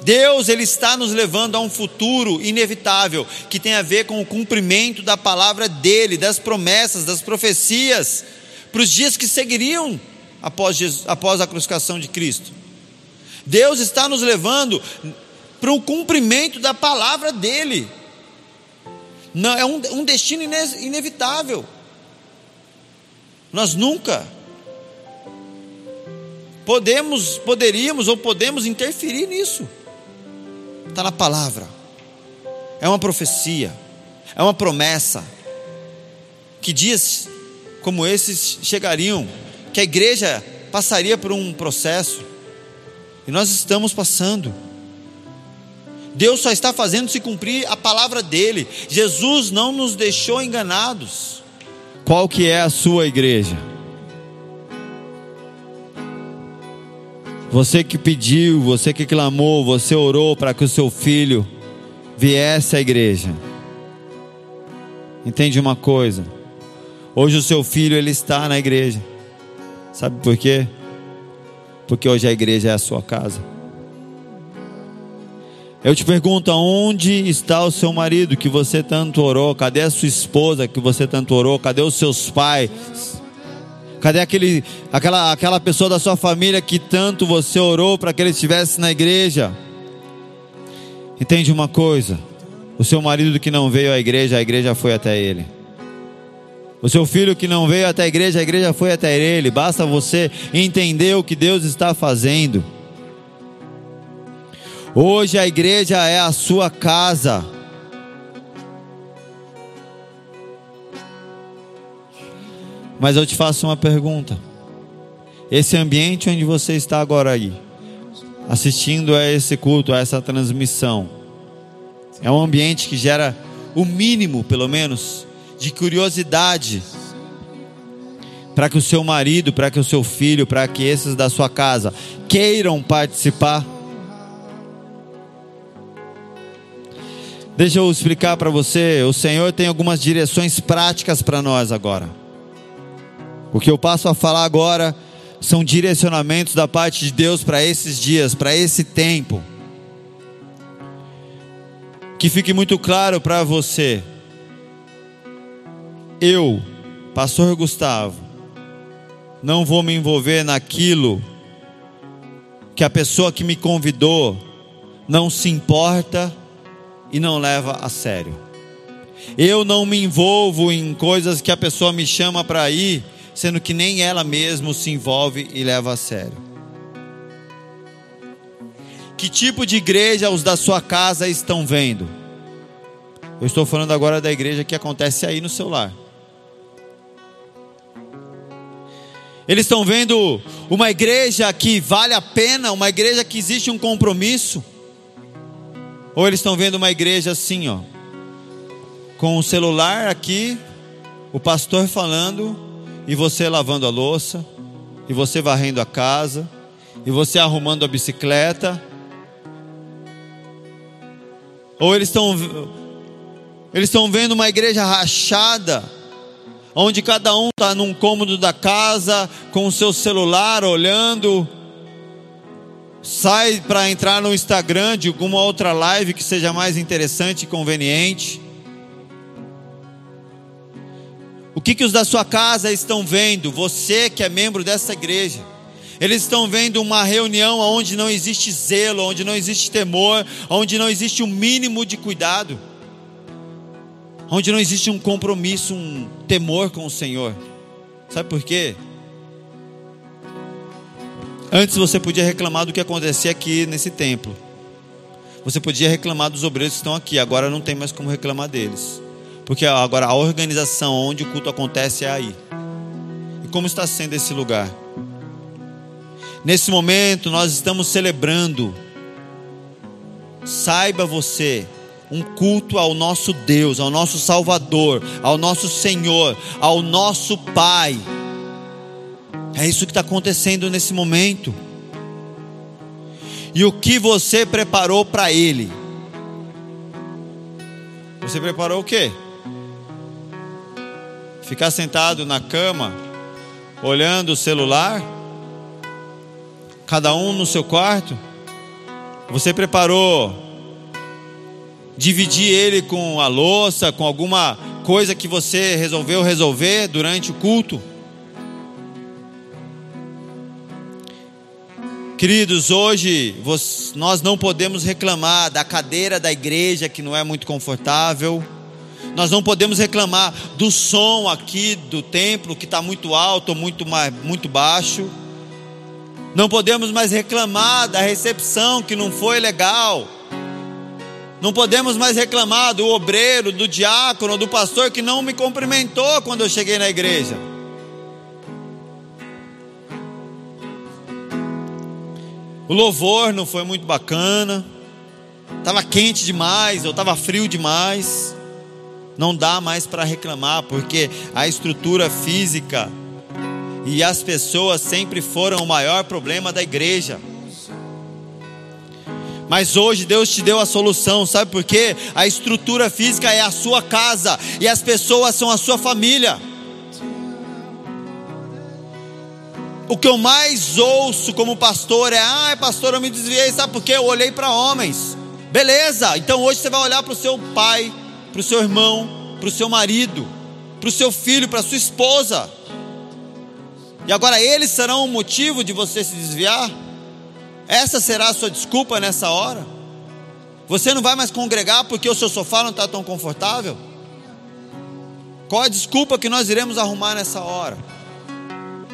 Deus ele está nos levando a um futuro inevitável que tem a ver com o cumprimento da palavra dele, das promessas, das profecias para os dias que seguiriam após, Jesus, após a crucificação de Cristo. Deus está nos levando para o cumprimento da palavra dele. Não é um, um destino inevitável. Nós nunca podemos, poderíamos ou podemos interferir nisso está na palavra. É uma profecia, é uma promessa. Que dias como esses chegariam, que a igreja passaria por um processo, e nós estamos passando. Deus só está fazendo se cumprir a palavra dele. Jesus não nos deixou enganados. Qual que é a sua igreja? Você que pediu, você que clamou, você orou para que o seu filho viesse à igreja. Entende uma coisa? Hoje o seu filho ele está na igreja. Sabe por quê? Porque hoje a igreja é a sua casa. Eu te pergunto, aonde está o seu marido que você tanto orou? Cadê a sua esposa que você tanto orou? Cadê os seus pais? Cadê aquele, aquela, aquela pessoa da sua família que tanto você orou para que ele estivesse na igreja? Entende uma coisa? O seu marido que não veio à igreja, a igreja foi até ele. O seu filho que não veio até a igreja, a igreja foi até ele. Basta você entender o que Deus está fazendo. Hoje a igreja é a sua casa. Mas eu te faço uma pergunta. Esse ambiente onde você está agora aí, assistindo a esse culto, a essa transmissão, é um ambiente que gera o mínimo, pelo menos, de curiosidade para que o seu marido, para que o seu filho, para que esses da sua casa queiram participar. Deixa eu explicar para você, o Senhor tem algumas direções práticas para nós agora. O que eu passo a falar agora são direcionamentos da parte de Deus para esses dias, para esse tempo. Que fique muito claro para você. Eu, Pastor Gustavo, não vou me envolver naquilo que a pessoa que me convidou não se importa e não leva a sério. Eu não me envolvo em coisas que a pessoa me chama para ir sendo que nem ela mesma se envolve e leva a sério. Que tipo de igreja os da sua casa estão vendo? Eu estou falando agora da igreja que acontece aí no seu lar. Eles estão vendo uma igreja que vale a pena, uma igreja que existe um compromisso? Ou eles estão vendo uma igreja assim, ó, com o celular aqui, o pastor falando, e você lavando a louça, e você varrendo a casa, e você arrumando a bicicleta. Ou eles estão eles estão vendo uma igreja rachada, onde cada um está num cômodo da casa com o seu celular olhando, sai para entrar no Instagram de alguma outra live que seja mais interessante e conveniente. O que, que os da sua casa estão vendo? Você que é membro dessa igreja. Eles estão vendo uma reunião onde não existe zelo, onde não existe temor, onde não existe o um mínimo de cuidado. onde não existe um compromisso, um temor com o Senhor. Sabe por quê? Antes você podia reclamar do que acontecia aqui nesse templo. Você podia reclamar dos obreiros que estão aqui, agora não tem mais como reclamar deles. Porque agora a organização onde o culto acontece é aí. E como está sendo esse lugar? Nesse momento nós estamos celebrando. Saiba você, um culto ao nosso Deus, ao nosso Salvador, ao nosso Senhor, ao nosso Pai. É isso que está acontecendo nesse momento. E o que você preparou para Ele? Você preparou o quê? Ficar sentado na cama, olhando o celular? Cada um no seu quarto? Você preparou dividir ele com a louça, com alguma coisa que você resolveu resolver durante o culto? Queridos, hoje nós não podemos reclamar da cadeira da igreja que não é muito confortável. Nós não podemos reclamar do som aqui do templo que está muito alto ou muito, muito baixo. Não podemos mais reclamar da recepção que não foi legal. Não podemos mais reclamar do obreiro, do diácono, do pastor que não me cumprimentou quando eu cheguei na igreja. O louvor não foi muito bacana. Estava quente demais, ou estava frio demais. Não dá mais para reclamar, porque a estrutura física e as pessoas sempre foram o maior problema da igreja. Mas hoje Deus te deu a solução, sabe por quê? A estrutura física é a sua casa e as pessoas são a sua família. o que eu mais ouço como pastor é: ah, pastor, eu me desviei, sabe por quê? Eu olhei para homens. Beleza, então hoje você vai olhar para o seu pai, para o seu irmão, para o seu marido, para o seu filho, para a sua esposa. E agora eles serão o motivo de você se desviar? Essa será a sua desculpa nessa hora? Você não vai mais congregar porque o seu sofá não está tão confortável? Qual a desculpa que nós iremos arrumar nessa hora?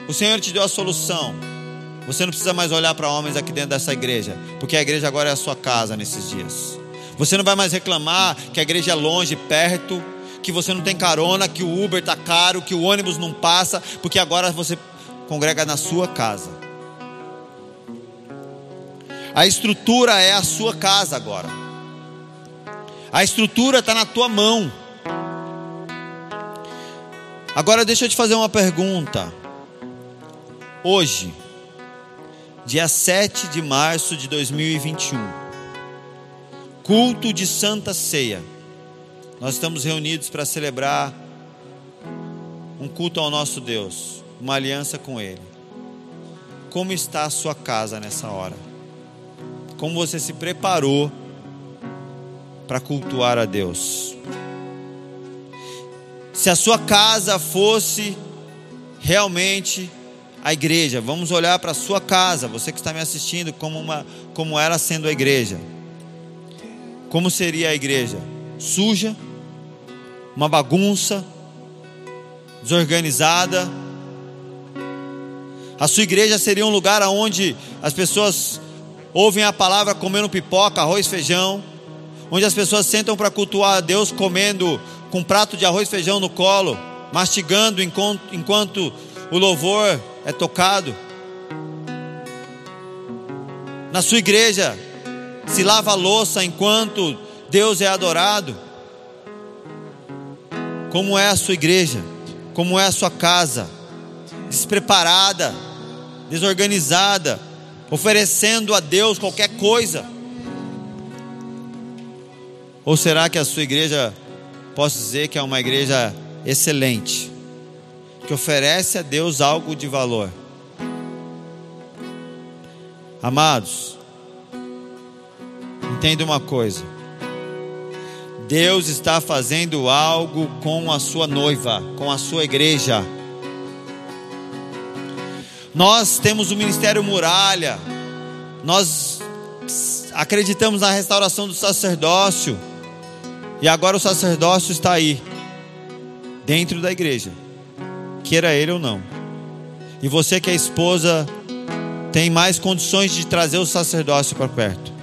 O Senhor te deu a solução. Você não precisa mais olhar para homens aqui dentro dessa igreja, porque a igreja agora é a sua casa nesses dias. Você não vai mais reclamar que a igreja é longe, perto, que você não tem carona, que o Uber está caro, que o ônibus não passa, porque agora você congrega na sua casa. A estrutura é a sua casa agora. A estrutura está na tua mão. Agora deixa eu te fazer uma pergunta. Hoje, dia 7 de março de 2021, culto de Santa Ceia. Nós estamos reunidos para celebrar um culto ao nosso Deus, uma aliança com Ele. Como está a sua casa nessa hora? Como você se preparou para cultuar a Deus? Se a sua casa fosse realmente a igreja, vamos olhar para a sua casa, você que está me assistindo, como, uma, como ela sendo a igreja. Como seria a igreja? Suja, uma bagunça, desorganizada. A sua igreja seria um lugar onde as pessoas ouvem a palavra comendo pipoca, arroz, feijão, onde as pessoas sentam para cultuar a Deus comendo com um prato de arroz feijão no colo, mastigando enquanto, enquanto o louvor é tocado. Na sua igreja, se lava a louça enquanto Deus é adorado. Como é a sua igreja? Como é a sua casa? Despreparada, desorganizada, oferecendo a Deus qualquer coisa? Ou será que a sua igreja, posso dizer que é uma igreja excelente? que oferece a Deus algo de valor. Amados, entenda uma coisa. Deus está fazendo algo com a sua noiva, com a sua igreja. Nós temos o ministério Muralha, nós acreditamos na restauração do sacerdócio, E agora o sacerdócio está aí, dentro da igreja, queira ele ou não. E você que é esposa, tem mais condições de trazer o sacerdócio para perto.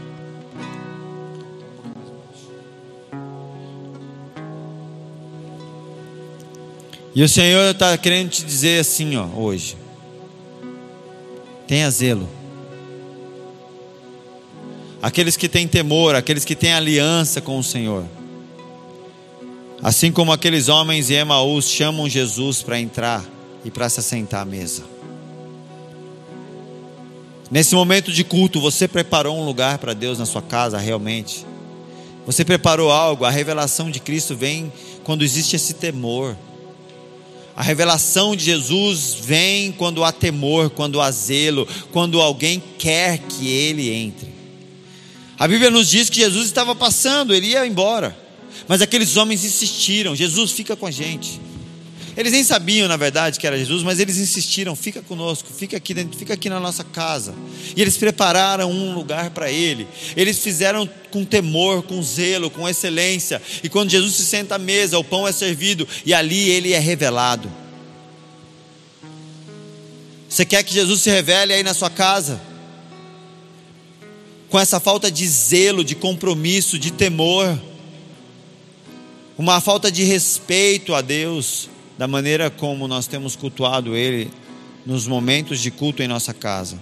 E o Senhor está querendo te dizer assim, ó, hoje. Tenha zelo. Aqueles que têm temor, aqueles que têm aliança com o Senhor. Assim como aqueles homens em Emaús chamam Jesus para entrar e para se assentar à mesa. Nesse momento de culto, você preparou um lugar para Deus na sua casa realmente? Você preparou algo? A revelação de Cristo vem quando existe esse temor. A revelação de Jesus vem quando há temor, quando há zelo, quando alguém quer que ele entre. A Bíblia nos diz que Jesus estava passando, ele ia embora. Mas aqueles homens insistiram: Jesus fica com a gente. Eles nem sabiam, na verdade, que era Jesus, mas eles insistiram: fica conosco, fica aqui dentro, fica aqui na nossa casa. E eles prepararam um lugar para ele. Eles fizeram com temor, com zelo, com excelência. E quando Jesus se senta à mesa, o pão é servido e ali ele é revelado. Você quer que Jesus se revele aí na sua casa? Com essa falta de zelo, de compromisso, de temor, uma falta de respeito a Deus da maneira como nós temos cultuado Ele nos momentos de culto em nossa casa.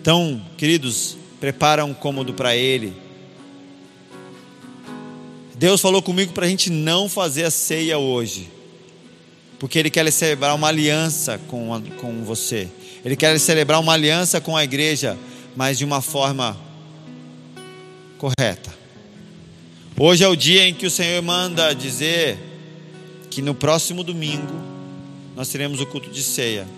Então, queridos, prepara um cômodo para Ele. Deus falou comigo para a gente não fazer a ceia hoje, porque Ele quer celebrar uma aliança com, a, com você, Ele quer celebrar uma aliança com a igreja, mas de uma forma correta. Hoje é o dia em que o Senhor manda dizer que no próximo domingo nós teremos o culto de ceia.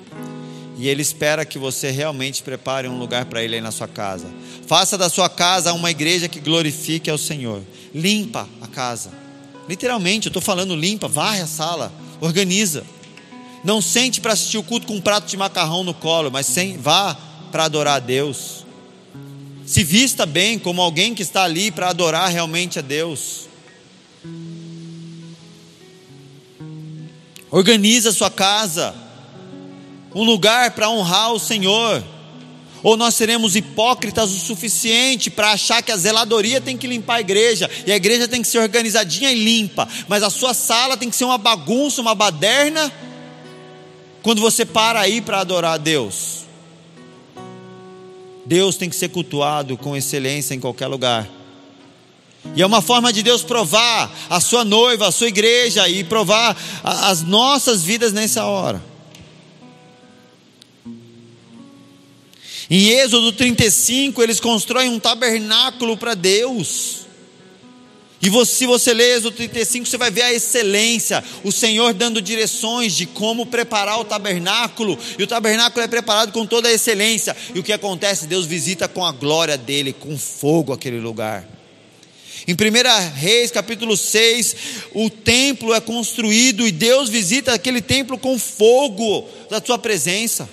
E Ele espera que você realmente prepare um lugar para Ele aí na sua casa. Faça da sua casa uma igreja que glorifique ao Senhor. Limpa a casa. Literalmente, eu estou falando limpa, varre a sala, organiza. Não sente para assistir o culto com um prato de macarrão no colo, mas sem, vá para adorar a Deus. Se vista bem como alguém que está ali para adorar realmente a Deus. Organiza a sua casa, um lugar para honrar o Senhor. Ou nós seremos hipócritas o suficiente para achar que a zeladoria tem que limpar a igreja, e a igreja tem que ser organizadinha e limpa, mas a sua sala tem que ser uma bagunça, uma baderna, quando você para aí para adorar a Deus. Deus tem que ser cultuado com excelência em qualquer lugar. E é uma forma de Deus provar a sua noiva, a sua igreja e provar as nossas vidas nessa hora. Em Êxodo 35, eles constroem um tabernáculo para Deus. E você, se você ler Êxodo 35, você vai ver a excelência, o Senhor dando direções de como preparar o tabernáculo, e o tabernáculo é preparado com toda a excelência. E o que acontece? Deus visita com a glória dele, com fogo aquele lugar. Em 1 Reis, capítulo 6, o templo é construído e Deus visita aquele templo com fogo da sua presença.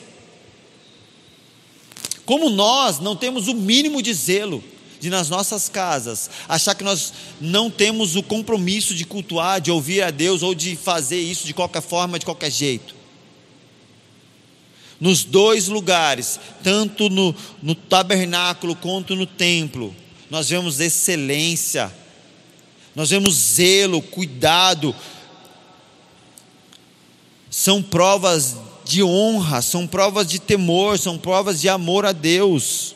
Como nós não temos o mínimo de zelo de nas nossas casas achar que nós não temos o compromisso de cultuar, de ouvir a Deus ou de fazer isso de qualquer forma, de qualquer jeito. Nos dois lugares, tanto no, no tabernáculo quanto no templo, nós vemos excelência, nós vemos zelo, cuidado, são provas de honra, são provas de temor, são provas de amor a Deus.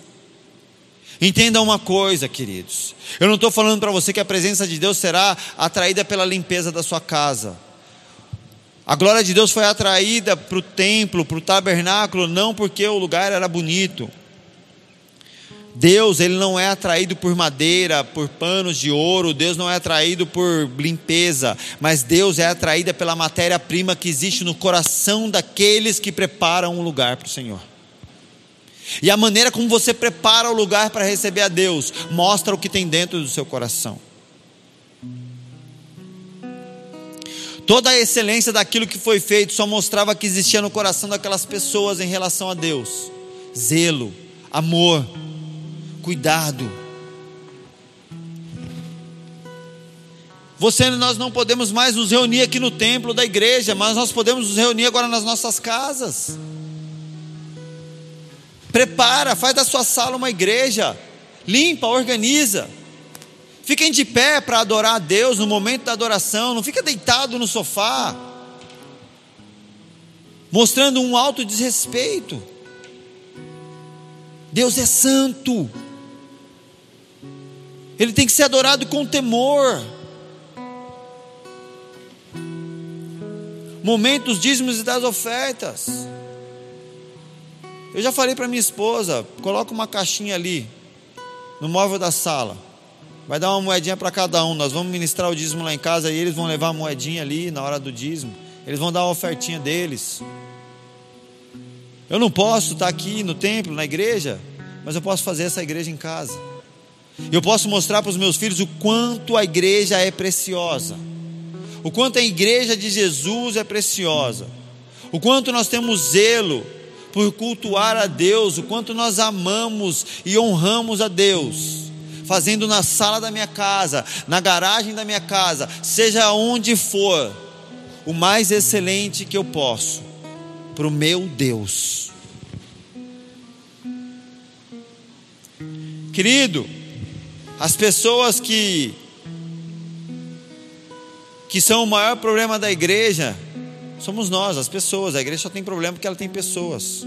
Entenda uma coisa, queridos. Eu não estou falando para você que a presença de Deus será atraída pela limpeza da sua casa. A glória de Deus foi atraída para o templo, para o tabernáculo, não porque o lugar era bonito, Deus, ele não é atraído por madeira, por panos de ouro, Deus não é atraído por limpeza, mas Deus é atraído pela matéria-prima que existe no coração daqueles que preparam um lugar para o Senhor. E a maneira como você prepara o lugar para receber a Deus, mostra o que tem dentro do seu coração. Toda a excelência daquilo que foi feito só mostrava que existia no coração daquelas pessoas em relação a Deus: zelo, amor, cuidado. Você e nós não podemos mais nos reunir aqui no templo da igreja, mas nós podemos nos reunir agora nas nossas casas. Prepara, faz da sua sala uma igreja, limpa, organiza. Fiquem de pé para adorar a Deus no momento da adoração, não fica deitado no sofá, mostrando um alto desrespeito. Deus é santo. Ele tem que ser adorado com temor. Momentos dízimos e das ofertas. Eu já falei para minha esposa, coloca uma caixinha ali no móvel da sala. Vai dar uma moedinha para cada um. Nós vamos ministrar o dízimo lá em casa e eles vão levar a moedinha ali na hora do dízimo. Eles vão dar a ofertinha deles. Eu não posso estar aqui no templo, na igreja, mas eu posso fazer essa igreja em casa. Eu posso mostrar para os meus filhos o quanto a igreja é preciosa. O quanto a igreja de Jesus é preciosa, o quanto nós temos zelo por cultuar a Deus, o quanto nós amamos e honramos a Deus, fazendo na sala da minha casa, na garagem da minha casa, seja onde for, o mais excelente que eu posso, para o meu Deus. Querido, as pessoas que que são o maior problema da igreja, somos nós, as pessoas. A igreja só tem problema porque ela tem pessoas.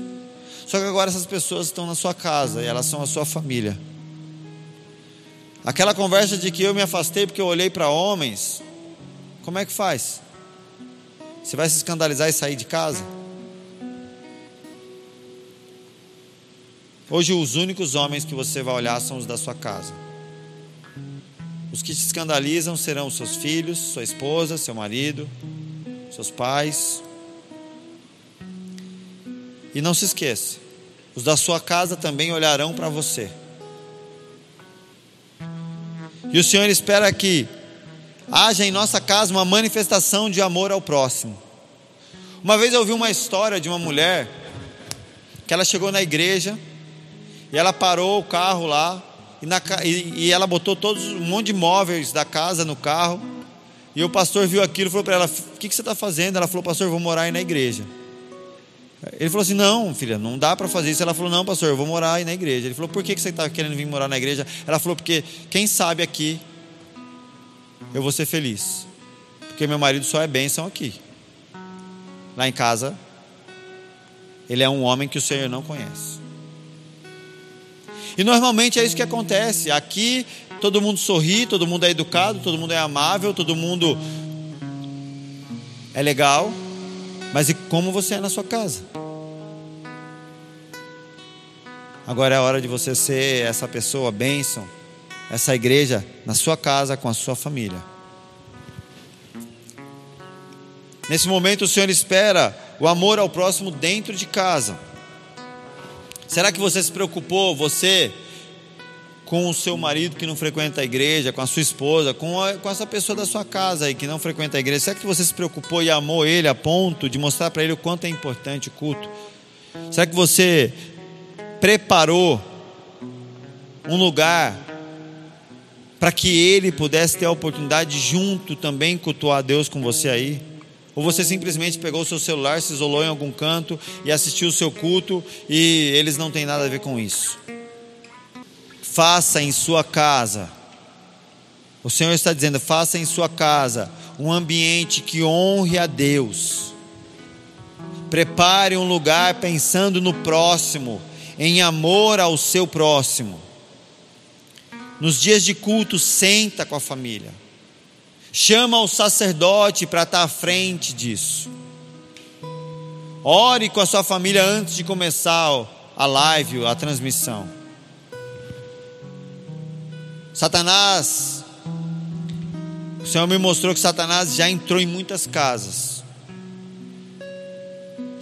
Só que agora essas pessoas estão na sua casa e elas são a sua família. Aquela conversa de que eu me afastei porque eu olhei para homens, como é que faz? Você vai se escandalizar e sair de casa? Hoje, os únicos homens que você vai olhar são os da sua casa. Os que te escandalizam serão seus filhos, sua esposa, seu marido, seus pais. E não se esqueça, os da sua casa também olharão para você. E o Senhor espera que haja em nossa casa uma manifestação de amor ao próximo. Uma vez eu ouvi uma história de uma mulher que ela chegou na igreja e ela parou o carro lá e, na, e, e ela botou todos um monte de móveis da casa no carro. E o pastor viu aquilo e falou para ela: O que, que você está fazendo? Ela falou: Pastor, eu vou morar aí na igreja. Ele falou assim: Não, filha, não dá para fazer isso. Ela falou: Não, pastor, eu vou morar aí na igreja. Ele falou: Por que, que você está querendo vir morar na igreja? Ela falou: Porque quem sabe aqui eu vou ser feliz. Porque meu marido só é bênção aqui. Lá em casa, ele é um homem que o Senhor não conhece. E normalmente é isso que acontece. Aqui todo mundo sorri, todo mundo é educado, todo mundo é amável, todo mundo é legal. Mas e como você é na sua casa? Agora é a hora de você ser essa pessoa bênção, essa igreja na sua casa com a sua família. Nesse momento o Senhor espera o amor ao próximo dentro de casa. Será que você se preocupou, você, com o seu marido que não frequenta a igreja, com a sua esposa, com, a, com essa pessoa da sua casa aí que não frequenta a igreja? Será que você se preocupou e amou ele a ponto de mostrar para ele o quanto é importante o culto? Será que você preparou um lugar para que ele pudesse ter a oportunidade de junto também cultuar a Deus com você aí? Ou você simplesmente pegou o seu celular, se isolou em algum canto e assistiu o seu culto e eles não têm nada a ver com isso. Faça em sua casa. O Senhor está dizendo: faça em sua casa um ambiente que honre a Deus. Prepare um lugar pensando no próximo, em amor ao seu próximo. Nos dias de culto, senta com a família. Chama o sacerdote para estar à frente disso. Ore com a sua família antes de começar a live, a transmissão. Satanás, o Senhor me mostrou que Satanás já entrou em muitas casas.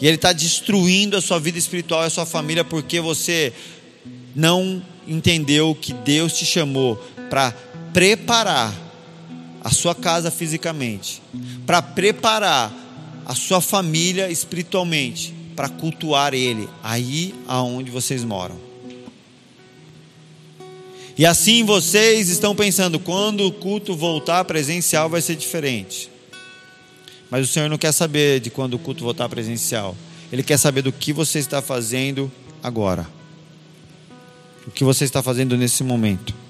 E ele está destruindo a sua vida espiritual e a sua família porque você não entendeu que Deus te chamou para preparar a sua casa fisicamente, para preparar a sua família espiritualmente, para cultuar Ele aí aonde vocês moram. E assim vocês estão pensando, quando o culto voltar presencial vai ser diferente. Mas o Senhor não quer saber de quando o culto voltar presencial. Ele quer saber do que você está fazendo agora. O que você está fazendo nesse momento.